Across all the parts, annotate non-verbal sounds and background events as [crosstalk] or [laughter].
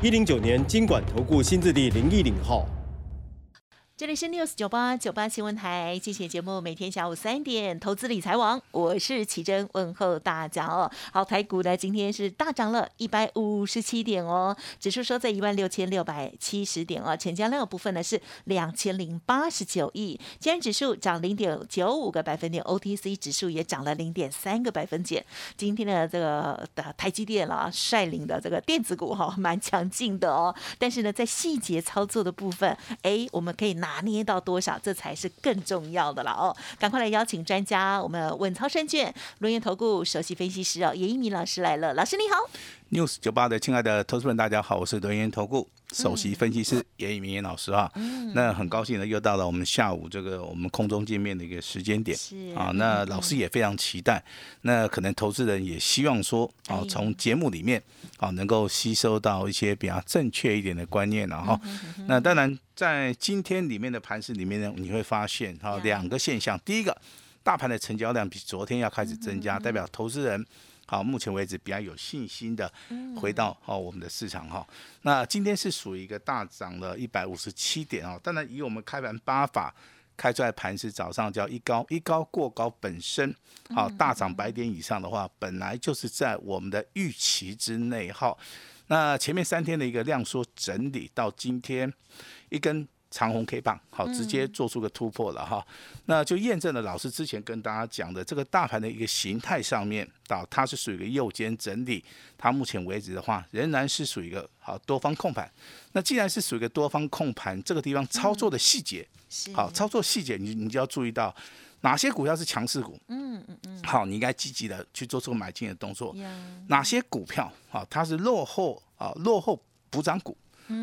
一零九年金管投顾新字第零一零号。这里是 News 九八九八新闻台，今天节目每天下午三点，投资理财网，我是奇珍，问候大家哦。好，台股呢今天是大涨了一百五十七点哦，指数收在一万六千六百七十点哦，成交量部分呢是两千零八十九亿，今天指数涨零点九五个百分点，OTC 指数也涨了零点三个百分点。今天的这个的台积电啦率领的这个电子股哈，蛮强劲的哦。但是呢，在细节操作的部分，哎，我们可以拿。拿捏到多少，这才是更重要的了哦！赶快来邀请专家，我们稳操胜券轮研投顾首席分析师哦，严一鸣老师来了。老师你好，news 九八的亲爱的投资们，大家好，我是轮研投顾首席分析师严以明严老师啊。那很高兴呢，又到了我们下午这个我们空中见面的一个时间点啊。那老师也非常期待，那可能投资人也希望说啊，从节目里面啊能够吸收到一些比较正确一点的观念了哈。那当然。在今天里面的盘市里面呢，你会发现哈两个现象。第一个，大盘的成交量比昨天要开始增加，代表投资人好目前为止比较有信心的回到哦我们的市场哈。那今天是属于一个大涨了一百五十七点哦。当然以我们开盘八法开出来盘是早上叫一高一高过高本身好大涨百点以上的话，本来就是在我们的预期之内哈。那前面三天的一个量缩整理到今天。一根长红 K 棒，好，直接做出个突破了哈，那就验证了老师之前跟大家讲的这个大盘的一个形态上面，到它是属于一个右肩整理，它目前为止的话仍然是属于一个好多方控盘。那既然是属于一个多方控盘，这个地方操作的细节，好，操作细节你你就要注意到哪些股票是强势股，嗯嗯嗯，好，你应该积极的去做出买进的动作。哪些股票啊，它是落后啊，落后补涨股。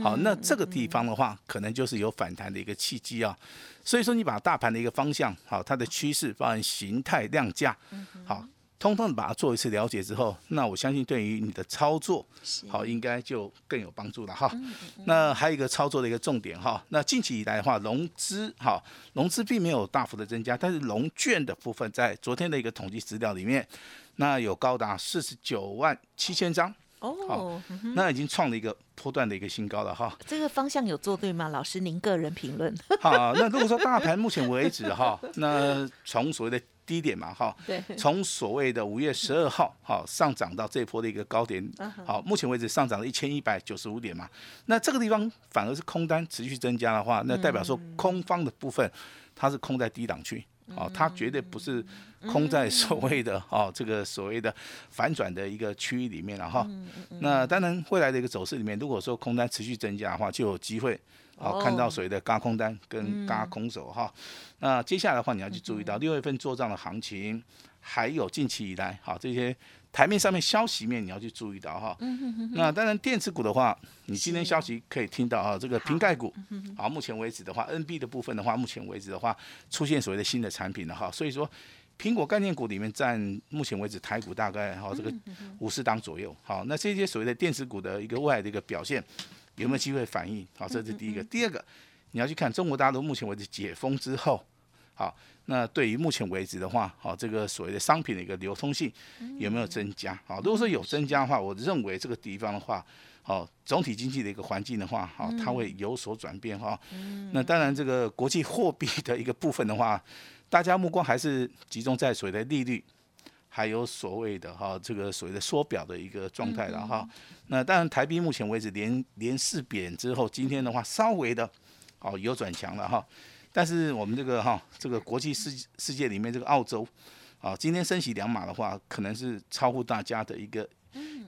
好，那这个地方的话，可能就是有反弹的一个契机啊。所以说，你把大盘的一个方向，好，它的趋势，包含形态、量价，好，通通的把它做一次了解之后，那我相信对于你的操作，好，应该就更有帮助了哈。那还有一个操作的一个重点哈，那近期以来的话，融资，哈，融资并没有大幅的增加，但是融券的部分在昨天的一个统计资料里面，那有高达四十九万七千张。哦，那已经创了一个波段的一个新高了哈。这个方向有做对吗？老师，您个人评论。[laughs] 好，那如果说大盘目前为止哈，[laughs] 那从所谓的低点嘛哈，对，从所谓的五月十二号哈上涨到这波的一个高点，好，目前为止上涨了一千一百九十五点嘛。那这个地方反而是空单持续增加的话，那代表说空方的部分它是空在低档区。哦，它绝对不是空在所谓的哦这个所谓的反转的一个区域里面了哈。那当然，未来的一个走势里面，如果说空单持续增加的话，就有机会哦看到所谓的嘎空单跟嘎空手哈。那接下来的话，你要去注意到六月份做账的行情，还有近期以来好这些。台面上面消息面你要去注意到哈，那当然电子股的话，你今天消息可以听到啊，这个瓶盖股，好，目前为止的话，NB 的部分的话，目前为止的话，出现所谓的新的产品了哈，所以说苹果概念股里面占目前为止台股大概哈这个五十档左右，好，那这些所谓的电子股的一个未来的一个表现有没有机会反应？好，这是第一个，第二个你要去看中国大陆目前为止解封之后，好。那对于目前为止的话，好，这个所谓的商品的一个流通性有没有增加？好，如果说有增加的话，我认为这个地方的话，好，总体经济的一个环境的话，好，它会有所转变哈。那当然，这个国际货币的一个部分的话，大家目光还是集中在所谓的利率，还有所谓的哈这个所谓的缩表的一个状态了哈。那当然，台币目前为止连连四贬之后，今天的话稍微的哦有转强了哈。但是我们这个哈，这个国际世世界里面，这个澳洲，啊，今天升息两码的话，可能是超乎大家的一个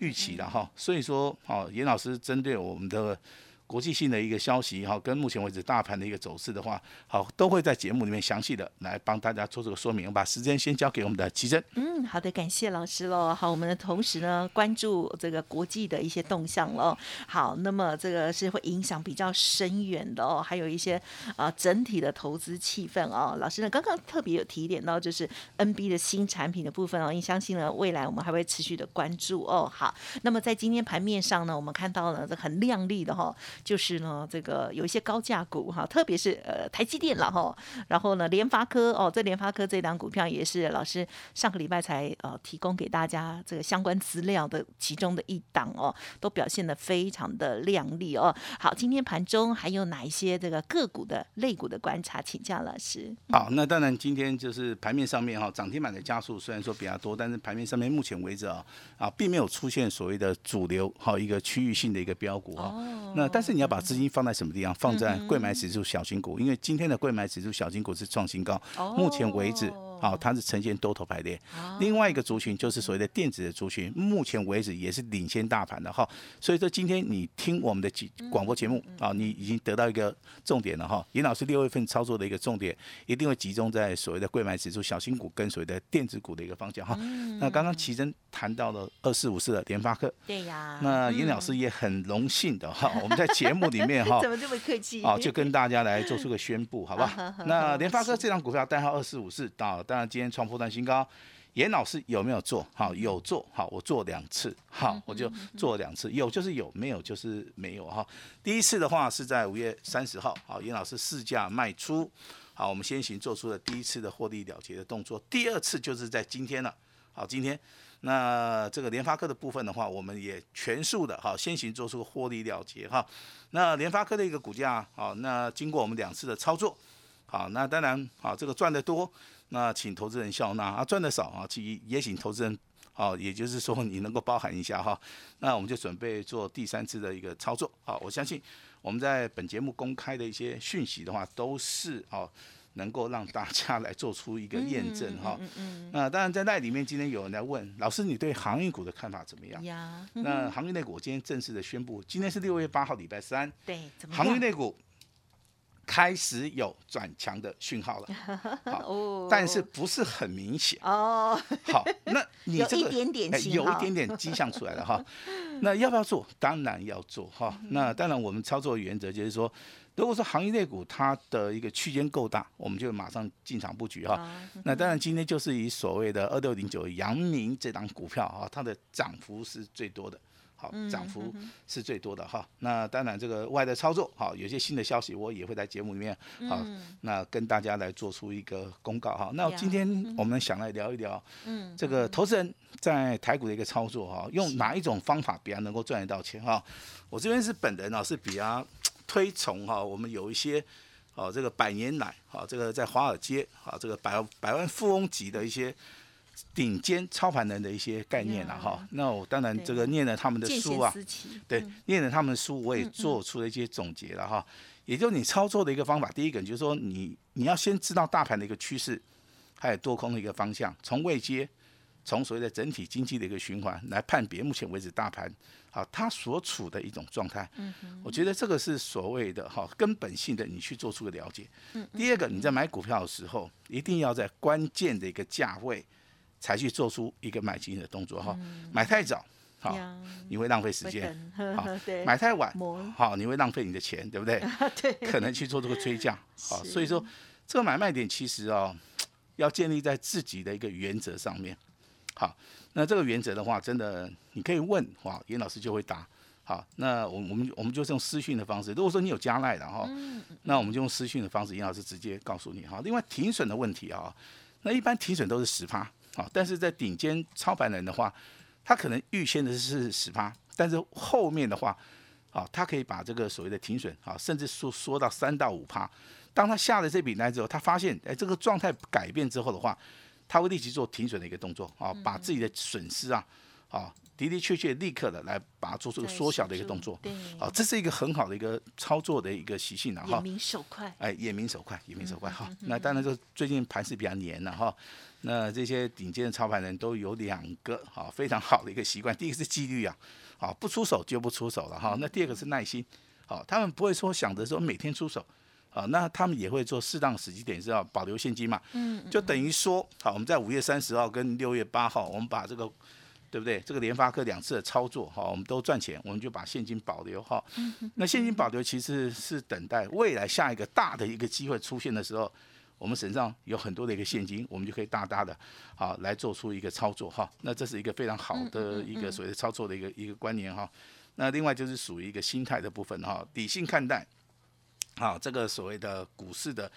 预期了哈。所以说，哦，严老师针对我们的国际性的一个消息哈，跟目前为止大盘的一个走势的话，好，都会在节目里面详细的来帮大家做这个说明。我把时间先交给我们的奇珍。嗯，好的，感谢老师喽。好，我们的同时呢，关注这个国际的一些动向喽。好，那么这个是会影响比较深远的哦，还有一些啊整体的投资气氛哦。老师呢，刚刚特别有提点到，就是 NB 的新产品的部分哦，你相信呢，未来我们还会持续的关注哦。好，那么在今天盘面上呢，我们看到了这很亮丽的哈。就是呢，这个有一些高价股哈，特别是呃台积电了哈，然后呢联发科哦，这联发科这档股票也是老师上个礼拜才呃提供给大家这个相关资料的其中的一档哦，都表现的非常的亮丽哦。好，今天盘中还有哪一些这个个股的类股的观察，请教老师。好，那当然今天就是盘面上面哈，涨停板的加速虽然说比较多，但是盘面上面目前为止啊啊，并没有出现所谓的主流哈一个区域性的一个标股哈。那但是你要把资金放在什么地方？放在贵买指数小型股，因为今天的贵买指数小型股是创新高，目前为止。好，它是呈现多头排列。另外一个族群就是所谓的电子的族群，目前为止也是领先大盘的哈。所以说今天你听我们的广播节目啊，你已经得到一个重点了哈。严老师六月份操作的一个重点，一定会集中在所谓的贵买指数小新股跟所谓的电子股的一个方向哈。那刚刚奇珍谈到了二四五四的联发科，对呀。那严老师也很荣幸的哈，我们在节目里面哈，[laughs] 怎么这么客气？啊，就跟大家来做出个宣布，好吧？[laughs] 那联发科这张股票代号二四五四到。当然，今天创破断新高，严老师有没有做好？有做好，我做两次，好，我就做两次，有就是有，没有就是没有哈。第一次的话是在五月三十号，好，严老师试价卖出，好，我们先行做出了第一次的获利了结的动作。第二次就是在今天了，好，今天那这个联发科的部分的话，我们也全数的，哈，先行做出获利了结哈。那联发科的一个股价，好，那经过我们两次的操作，好，那当然，好，这个赚得多。那请投资人笑纳啊，赚的少啊，其也请投资人，好，也就是说你能够包含一下哈。那我们就准备做第三次的一个操作，好，我相信我们在本节目公开的一些讯息的话，都是哦能够让大家来做出一个验证哈。嗯嗯。那当然在那里面，今天有人来问老师，你对航运股的看法怎么样？呀。那航运类股今天正式的宣布，今天是六月八号，礼拜三。对。航运类股。开始有转强的讯号了，[laughs] 好，但是不是很明显哦。好，那你 [laughs] 这个有一点点有一点点迹象出来了哈。那要不要做？当然要做哈。那当然，我们操作原则就是说，如果说行业类股它的一个区间够大，我们就马上进场布局哈。那当然，今天就是以所谓的二六零九阳明这档股票啊，它的涨幅是最多的。好，涨幅是最多的哈。那当然，这个外的操作，好，有些新的消息，我也会在节目里面，好，那跟大家来做出一个公告哈。那今天我们想来聊一聊，嗯，这个投资人在台股的一个操作哈，用哪一种方法比较能够赚得到钱哈？我这边是本人啊，是比较推崇哈，我们有一些，哦，这个百年来，啊，这个在华尔街，啊，这个百百万富翁级的一些。顶尖操盘人的一些概念了哈，那我当然这个念了他们的书啊，对，念了他们的书，我也做出了一些总结了哈。也就你操作的一个方法，第一个就是说你你要先知道大盘的一个趋势，还有多空的一个方向，从未接，从所谓的整体经济的一个循环来判别目前为止大盘好它所处的一种状态。嗯我觉得这个是所谓的哈根本性的你去做出个了解。嗯。第二个你在买股票的时候，一定要在关键的一个价位。才去做出一个买进的动作哈，买太早好，你会浪费时间；好，[laughs] 买太晚好，你会浪费你的钱，对不对？[laughs] 对，可能去做这个追价 [laughs] 好，所以说这个买卖点其实哦，[tsk] 要建立在自己的一个原则上面。好，那这个原则的话，真的你可以问哇，严老师就会答。好，那我我们我们就是用私讯的方式。如果说你有加赖的哈，那我们就用私讯的方式，严老师直接告诉你哈。另外停损的问题啊，那一般停损都是十趴。好，但是在顶尖操盘人的话，他可能预先的是十趴，但是后面的话，啊，他可以把这个所谓的停损，啊，甚至说缩到三到五趴。当他下了这笔单之后，他发现，哎，这个状态改变之后的话，他会立即做停损的一个动作，啊，把自己的损失啊，啊，的的确确立刻的来把它做出个缩小的一个动作，对，啊，这是一个很好的一个操作的一个习性啊，哈，眼明手快，哎，眼明手快，眼明手快，哈，那当然就最近盘势比较黏了，哈。那这些顶尖的操盘人都有两个啊非常好的一个习惯，第一个是纪律啊，啊不出手就不出手了哈。那第二个是耐心，好，他们不会说想着说每天出手，啊，那他们也会做适当时机点是要保留现金嘛，嗯，就等于说，好，我们在五月三十号跟六月八号，我们把这个。对不对？这个联发科两次的操作哈，我们都赚钱，我们就把现金保留哈。那现金保留其实是等待未来下一个大的一个机会出现的时候，我们身上有很多的一个现金，我们就可以大大的好来做出一个操作哈。那这是一个非常好的一个所谓的操作的一个一个观念哈。那另外就是属于一个心态的部分哈，理性看待好这个所谓的股市的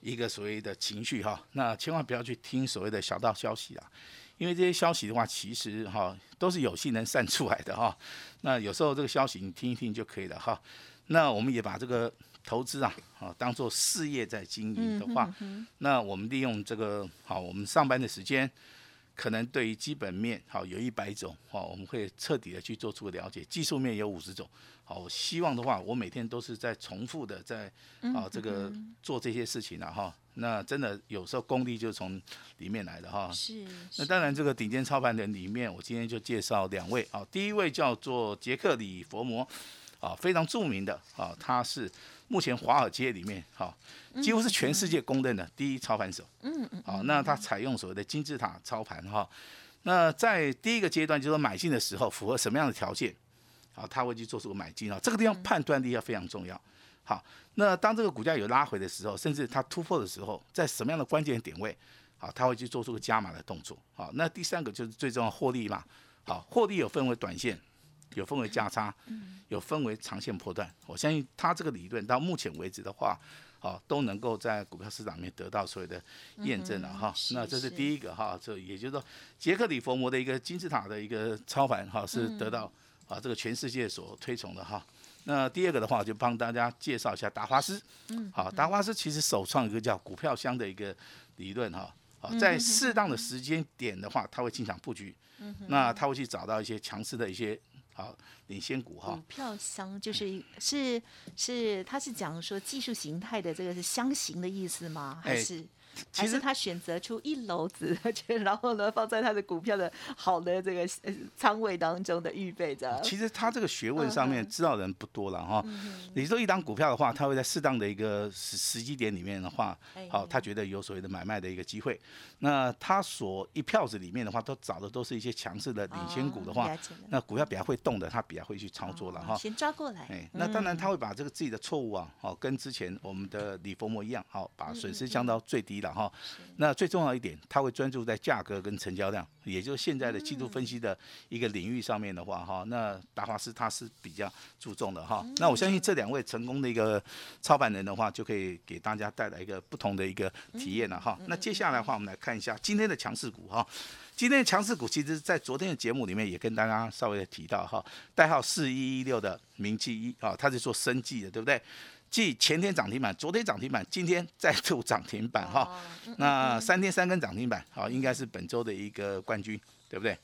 一个所谓的情绪哈。那千万不要去听所谓的小道消息啊。因为这些消息的话，其实哈都是有心人散出来的哈。那有时候这个消息你听一听就可以了哈。那我们也把这个投资啊，啊当做事业在经营的话，那我们利用这个好，我们上班的时间，可能对于基本面好有一百种，好我们会彻底的去做出了解。技术面有五十种，好，我希望的话，我每天都是在重复的在啊这个做这些事情了哈。那真的有时候功力就是从里面来的哈。是。那当然，这个顶尖操盘人里面，我今天就介绍两位啊。第一位叫做杰克里佛摩，啊，非常著名的啊，他是目前华尔街里面哈，几乎是全世界公认的第一操盘手。嗯嗯。好，那他采用所谓的金字塔操盘哈。那在第一个阶段，就是说买进的时候符合什么样的条件？好，他会去做出个买进啊。这个地方判断力要非常重要。好，那当这个股价有拉回的时候，甚至它突破的时候，在什么样的关键点位，好，他会去做出个加码的动作。好，那第三个就是最重要获利嘛。好，获利有分为短线，有分为价差，有分为长线破段。我相信他这个理论到目前为止的话，好，都能够在股票市场里面得到所谓的验证了哈。那这是第一个哈，这也就是说，杰克里佛摩的一个金字塔的一个操盘哈，是得到啊这个全世界所推崇的哈。那第二个的话，就帮大家介绍一下达华斯。嗯，好，达华斯其实首创一个叫股票箱的一个理论哈。好，在适当的时间点的话，他会进场布局。嗯那他会去找到一些强势的一些好领先股哈。股票箱就是是是，他是讲说技术形态的这个是箱型的意思吗？还是？其实他选择出一篓子，[laughs] 然后呢放在他的股票的好的这个仓位当中的预备着。其实他这个学问上面知道人不多了哈。你说一档股票的话，他会在适当的一个时时机点里面的话，好，他觉得有所谓的买卖的一个机会。那他所一票子里面的话，都找的都是一些强势的领先股的话，那股票比较会动的，他比较会去操作了哈。先抓过来。哎，那当然他会把这个自己的错误啊，好跟之前我们的李佛摩一样，好把损失降到最低。了哈，那最重要一点，他会专注在价格跟成交量，也就是现在的季度分析的一个领域上面的话哈，那达华斯他是比较注重的哈。那我相信这两位成功的一个操盘人的话，就可以给大家带来一个不同的一个体验了哈。那接下来的话，我们来看一下今天的强势股哈。今天的强势股，其实在昨天的节目里面也跟大家稍微的提到哈，代号四一一六的明记一啊，它是做生计的，对不对？继前天涨停板，昨天涨停板，今天再度涨停板哈。那三天三根涨停板，好，应该是本周的一个冠军，对不对？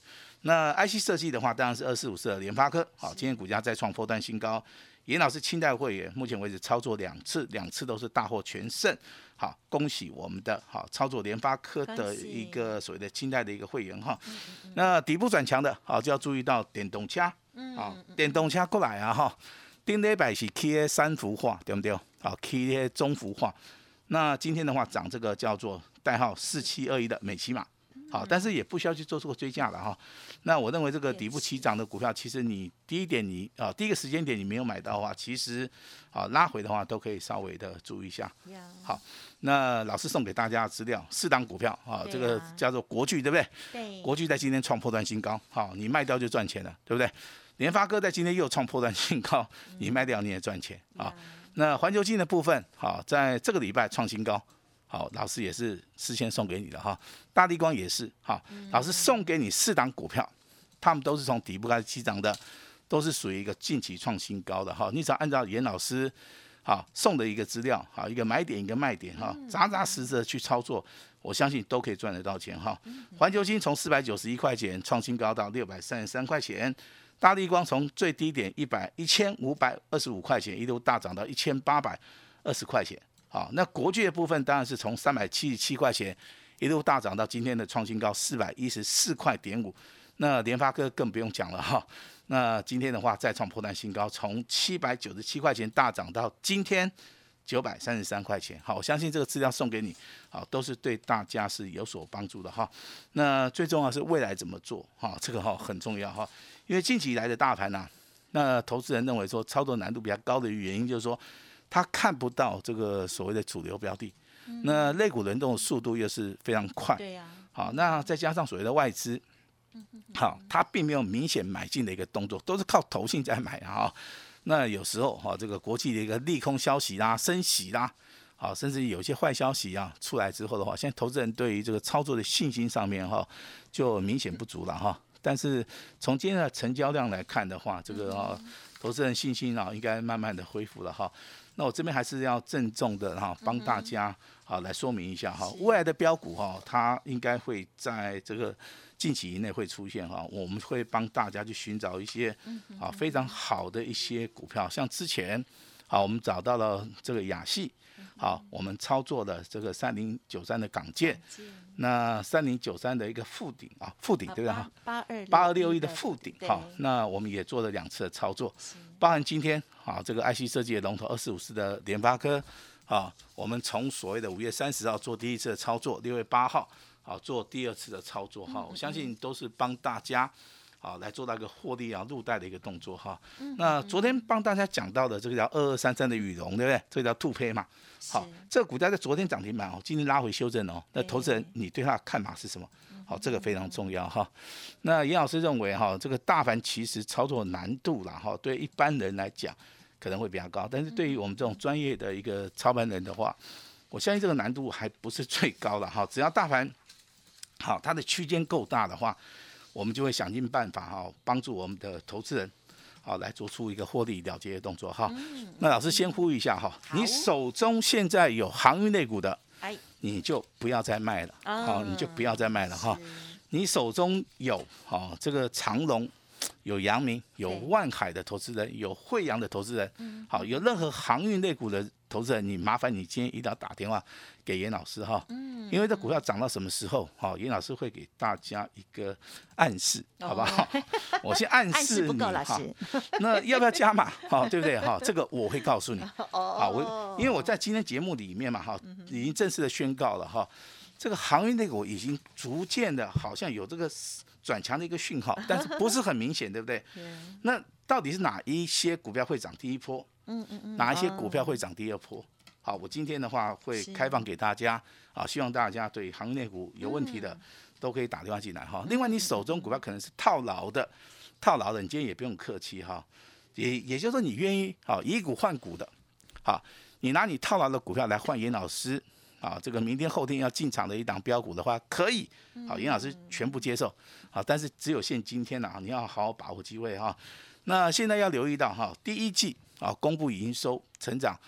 那 IC 设计的话，当然是二四五四的联发科，好，今天股价再创波段新高。严老师清代会员，目前为止操作两次，两次都是大获全胜，好，恭喜我们的好操作联发科的一个所谓的清代的一个会员哈。那底部转强的，好就要注意到电动车，好，电动车过来啊哈。顶礼拜是起的三幅画，对不对？好，起的中幅画。那今天的话涨这个叫做代号四七二一的美骑马，好，但是也不需要去做出个追价了哈。那我认为这个底部起涨的股票，其实你第一点你啊第一个时间点你没有买到的话，其实啊拉回的话都可以稍微的注意一下。好，那老师送给大家的资料，四档股票啊，这个叫做国巨，对不对？对。国巨在今天创破断新高，好，你卖掉就赚钱了，对不对？联发科在今天又创破断新高，你卖掉你也赚钱啊。那环球金的部分，好，在这个礼拜创新高，好，老师也是事先送给你的哈。大地光也是，好，老师送给你四档股票，他们都是从底部开始起涨的，都是属于一个近期创新高的哈。你只要按照严老师好送的一个资料，好，一个买点一个卖点哈，扎扎实实的去操作，我相信都可以赚得到钱哈。环球金从四百九十一块钱创新高到六百三十三块钱。大立光从最低点一百一千五百二十五块钱一路大涨到一千八百二十块钱，好，那国巨的部分当然是从三百七十七块钱一路大涨到今天的创新高四百一十四块点五，那联发科更不用讲了哈，那今天的话再创破断新高，从七百九十七块钱大涨到今天九百三十三块钱。好，我相信这个资料送给你，好，都是对大家是有所帮助的哈。那最重要是未来怎么做哈，这个哈很重要哈，因为近期以来的大盘呐，那投资人认为说操作难度比较高的原因就是说，他看不到这个所谓的主流标的，那类股轮动的速度又是非常快，对呀，好，那再加上所谓的外资。好，它并没有明显买进的一个动作，都是靠投信在买啊。那有时候哈，这个国际的一个利空消息啦、升息啦，好，甚至有一些坏消息啊出来之后的话，现在投资人对于这个操作的信心上面哈，就明显不足了哈。但是从今天的成交量来看的话，这个啊，投资人信心啊，应该慢慢的恢复了哈。那我这边还是要郑重的哈，帮大家好来说明一下哈，未来的标股哈，它应该会在这个。近期以内会出现哈，我们会帮大家去寻找一些啊非常好的一些股票，像之前好我们找到了这个雅戏，好我们操作的这个三零九三的港建，那三零九三的一个附顶啊附顶对不对哈？八二八二六一的附顶好，那我们也做了两次的操作，包含今天啊这个 IC 设计的龙头二四五四的联发科，啊我们从所谓的五月三十号做第一次的操作，六月八号。好，做第二次的操作哈，我相信都是帮大家好来做到一个获利啊入袋的一个动作哈。那昨天帮大家讲到的这个叫二二三三的羽绒，对不对？这个叫兔胚嘛。好，这个股价在昨天涨停板哦，今天拉回修正哦。那投资人你对它的看法是什么？好，这个非常重要哈。那严老师认为哈，这个大盘其实操作难度啦哈，对一般人来讲可能会比较高，但是对于我们这种专业的一个操盘人的话，我相信这个难度还不是最高的哈。只要大盘好，它的区间够大的话，我们就会想尽办法哈，帮助我们的投资人，好来做出一个获利了结的动作哈。那老师先呼吁一下哈，你手中现在有航运类股的，你就不要再卖了，好，你就不要再卖了哈。你手中有好这个长龙。有阳明、有万海的投资人，有惠阳的投资人，好，有任何航运类股的投资人，你麻烦你今天一定要打电话给严老师哈，嗯，因为这股票涨到什么时候，哈，严老师会给大家一个暗示，好不好？[laughs] 我先暗示你哈，那要不要加码？好，对不对？哈，[laughs] 这个我会告诉你，好，我因为我在今天节目里面嘛，哈，已经正式的宣告了哈，这个航运类股已经逐渐的，好像有这个。转强的一个讯号，但是不是很明显，对不对？[laughs] 那到底是哪一些股票会涨第一波？嗯嗯嗯。哪一些股票会涨第二波？好，我今天的话会开放给大家啊，希望大家对行业股有问题的都可以打电话进来哈。另外，你手中股票可能是套牢的，套牢的，你今天也不用客气哈。也也就是说，你愿意好以股换股的，好，你拿你套牢的股票来换严老师。啊，这个明天后天要进场的一档标股的话，可以，好，严老师全部接受，好，但是只有限今天了啊，你要好好把握机会哈。那现在要留意到哈，第一季啊，公布营收成长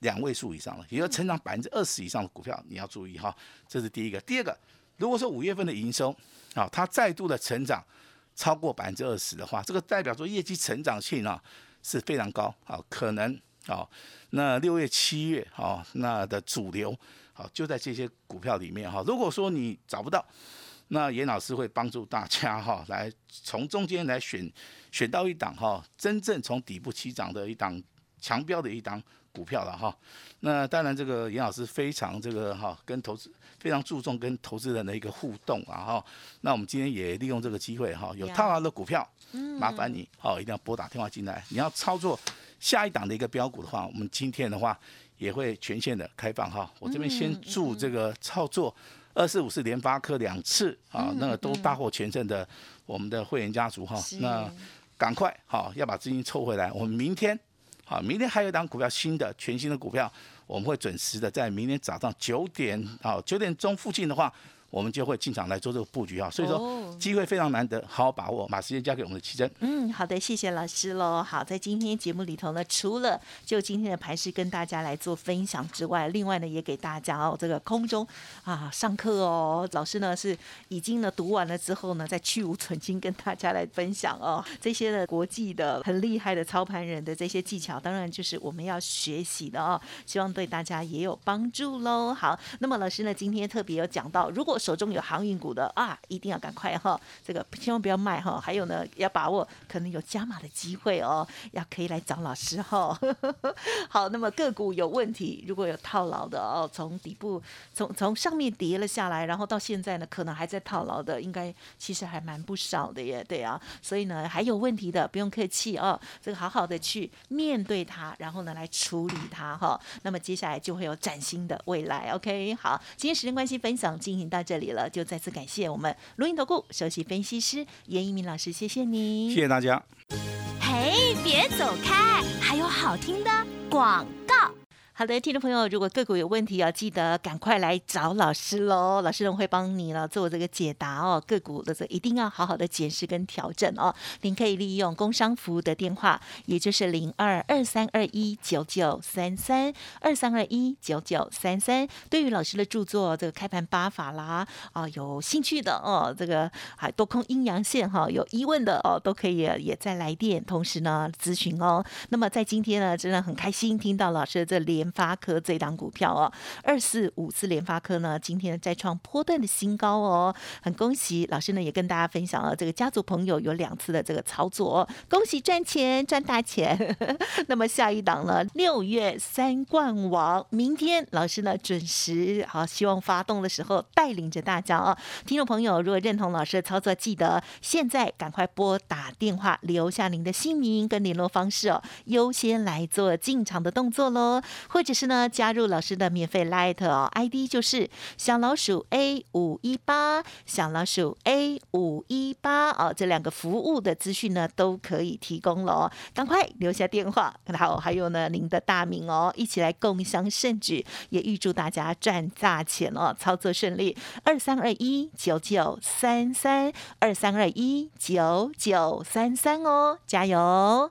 两位数以上了，也就成长百分之二十以上的股票，你要注意哈，这是第一个。第二个，如果说五月份的营收啊，它再度的成长超过百分之二十的话，这个代表说业绩成长性啊是非常高啊，可能。啊，那六月、七月，啊，那的主流，好，就在这些股票里面，哈。如果说你找不到，那严老师会帮助大家，哈，[laughs] 来从中间来选，选到一档，哈，真正从底部起涨的一档强标的一档股票了，哈。那当然，这个严老师非常这个，哈，跟投资非常注重跟投资人的一个互动啊，哈。那我们今天也利用这个机会，哈，有套牢的股票，麻烦你，哦，一定要拨打电话进来，你要操作。下一档的一个标股的话，我们今天的话也会全线的开放哈。我这边先祝这个操作二四五是联发科两次啊，那个都大获全胜的我们的会员家族哈。那赶快好要把资金抽回来。我们明天好，明天还有一档股票新的全新的股票，我们会准时的在明天早上九点啊九点钟附近的话。我们就会进场来做这个布局啊，所以说机会非常难得，好好把握，把时间交给我们的奇珍。嗯，好的，谢谢老师喽。好，在今天节目里头呢，除了就今天的盘势跟大家来做分享之外，另外呢也给大家哦这个空中啊上课哦，老师呢是已经呢读完了之后呢，再去无存精跟大家来分享哦 [laughs] 这些的国际的很厉害的操盘人的这些技巧，当然就是我们要学习的哦，希望对大家也有帮助喽。好，那么老师呢今天特别有讲到，如果手中有航运股的啊，一定要赶快哈，这个千万不要卖哈。还有呢，要把握可能有加码的机会哦，要可以来找老师哈。[laughs] 好，那么个股有问题，如果有套牢的哦，从底部从从上面跌了下来，然后到现在呢，可能还在套牢的，应该其实还蛮不少的耶，对啊。所以呢，还有问题的不用客气哦，这个好好的去面对它，然后呢来处理它哈。那么接下来就会有崭新的未来。OK，好，今天时间关系，分享进行到这里了，就再次感谢我们录音投顾首席分析师严一鸣老师，谢谢你，谢谢大家。嘿，别走开，还有好听的广告。好的，听众朋友，如果个股有问题，要记得赶快来找老师喽，老师呢会帮你了做这个解答哦。个股的这一定要好好的检视跟调整哦。您可以利用工商服务的电话，也就是零二二三二一九九三三二三二一九九三三。对于老师的著作《这个开盘八法》啦，啊，有兴趣的哦，这个还多空阴阳线哈，有疑问的哦，都可以也在来电，同时呢咨询哦。那么在今天呢，真的很开心听到老师的这连。联发科这档股票哦，二四五四联发科呢，今天再创波段的新高哦，很恭喜老师呢，也跟大家分享了这个家族朋友有两次的这个操作，恭喜赚钱赚大钱。[laughs] 那么下一档呢，六月三冠王，明天老师呢准时好，希望发动的时候带领着大家哦。听众朋友，如果认同老师的操作，记得现在赶快拨打电话，留下您的姓名跟联络方式哦，优先来做进场的动作喽。或者是呢，加入老师的免费 Light 哦，ID 就是小老鼠 A 五一八，小老鼠 A 五一八哦，这两个服务的资讯呢都可以提供了哦，赶快留下电话，好，还有呢您的大名哦，一起来共襄盛举，也预祝大家赚大钱哦，操作顺利，二三二一九九三三，二三二一九九三三哦，加油！